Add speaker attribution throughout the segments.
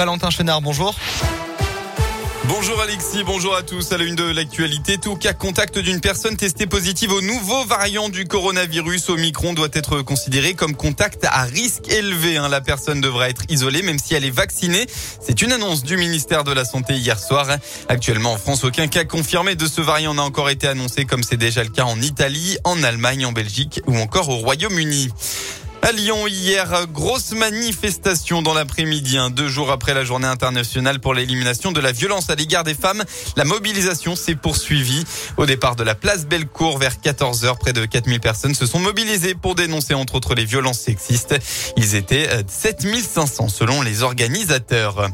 Speaker 1: Valentin Chenard, bonjour.
Speaker 2: Bonjour Alexis, bonjour à tous. À la une de l'actualité, tout cas contact d'une personne testée positive au nouveau variant du coronavirus Omicron doit être considéré comme contact à risque élevé. Hein. La personne devra être isolée même si elle est vaccinée. C'est une annonce du ministère de la Santé hier soir. Actuellement en France, aucun cas confirmé de ce variant n'a encore été annoncé comme c'est déjà le cas en Italie, en Allemagne, en Belgique ou encore au Royaume-Uni. À Lyon, hier, grosse manifestation dans l'après-midi, hein. deux jours après la journée internationale pour l'élimination de la violence à l'égard des femmes. La mobilisation s'est poursuivie. Au départ de la place Bellecour, vers 14 heures, près de 4000 personnes se sont mobilisées pour dénoncer entre autres les violences sexistes. Ils étaient 7500 euh, selon les organisateurs.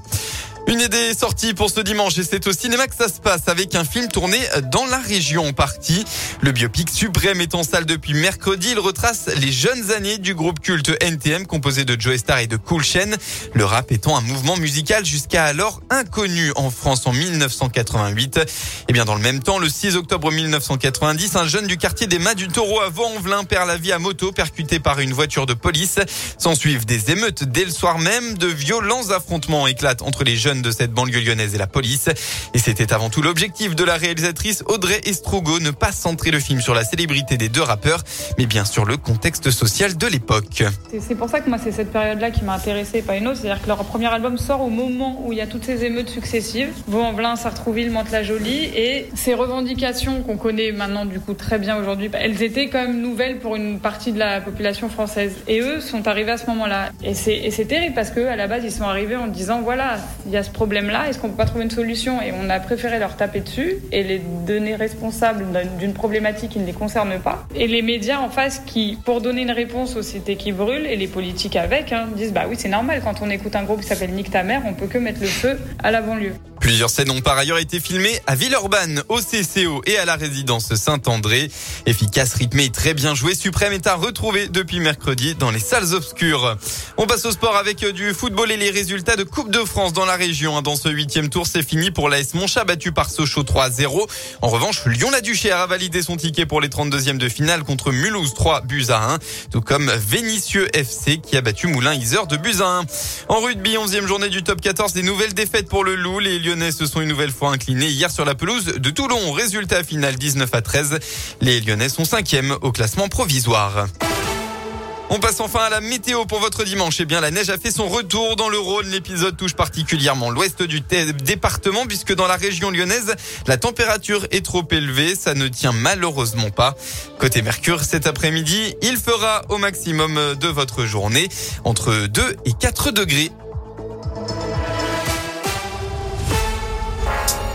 Speaker 2: Une idée sortie pour ce dimanche et c'est au cinéma que ça se passe avec un film tourné dans la région en partie. Le biopic suprême est en salle depuis mercredi. Il retrace les jeunes années du groupe culte NTM composé de Joe Star et de Cool Chain. Le rap étant un mouvement musical jusqu'à alors inconnu en France en 1988. Et bien dans le même temps, le 6 octobre 1990, un jeune du quartier des Mâts du Taureau à Vaux-en-Velin perd la vie à moto percuté par une voiture de police. S'en suivent des émeutes dès le soir même. De violents affrontements éclatent entre les jeunes de cette banlieue lyonnaise et la police. Et c'était avant tout l'objectif de la réalisatrice Audrey Estrugo, ne pas centrer le film sur la célébrité des deux rappeurs, mais bien sur le contexte social de l'époque.
Speaker 3: C'est pour ça que moi c'est cette période-là qui m'a intéressée, pas une autre. C'est-à-dire que leur premier album sort au moment où il y a toutes ces émeutes successives. Vaux-en-Velin, Sartrouville, Mantes-la-Jolie. Et ces revendications qu'on connaît maintenant du coup très bien aujourd'hui, elles étaient quand même nouvelles pour une partie de la population française. Et eux sont arrivés à ce moment-là. Et c'est terrible parce qu'à la base ils sont arrivés en disant voilà, il y a ce problème-là Est-ce qu'on peut pas trouver une solution Et on a préféré leur taper dessus et les donner responsables d'une problématique qui ne les concerne pas. Et les médias en face qui, pour donner une réponse aux cités qui brûlent et les politiques avec, hein, disent bah oui c'est normal quand on écoute un groupe qui s'appelle Nick ta mère, on peut que mettre le feu à la banlieue.
Speaker 2: Plusieurs scènes ont par ailleurs été filmées à Villeurbanne, au CCO et à la résidence Saint-André. Efficace, rythmé et très bien joué, Suprême est à retrouver depuis mercredi dans les salles obscures. On passe au sport avec du football et les résultats de Coupe de France dans la région. Dans ce huitième tour, c'est fini pour l'AS Monchat battu par Sochaux 3-0. En revanche, Lyon-la-Duchère a validé son ticket pour les 32e de finale contre Mulhouse 3 buts à 1, tout comme Vénitieux FC qui a battu Moulin-Isère de buts à 1. En rugby, 11e journée du top 14, des nouvelles défaites pour le Loup. Les Lyonnais se sont une nouvelle fois inclinés hier sur la pelouse de Toulon. Résultat final 19 à 13. Les Lyonnais sont cinquièmes au classement provisoire. On passe enfin à la météo pour votre dimanche. Eh bien, la neige a fait son retour dans le Rhône. L'épisode touche particulièrement l'ouest du département puisque dans la région lyonnaise, la température est trop élevée. Ça ne tient malheureusement pas. Côté Mercure, cet après-midi, il fera au maximum de votre journée entre 2 et 4 degrés.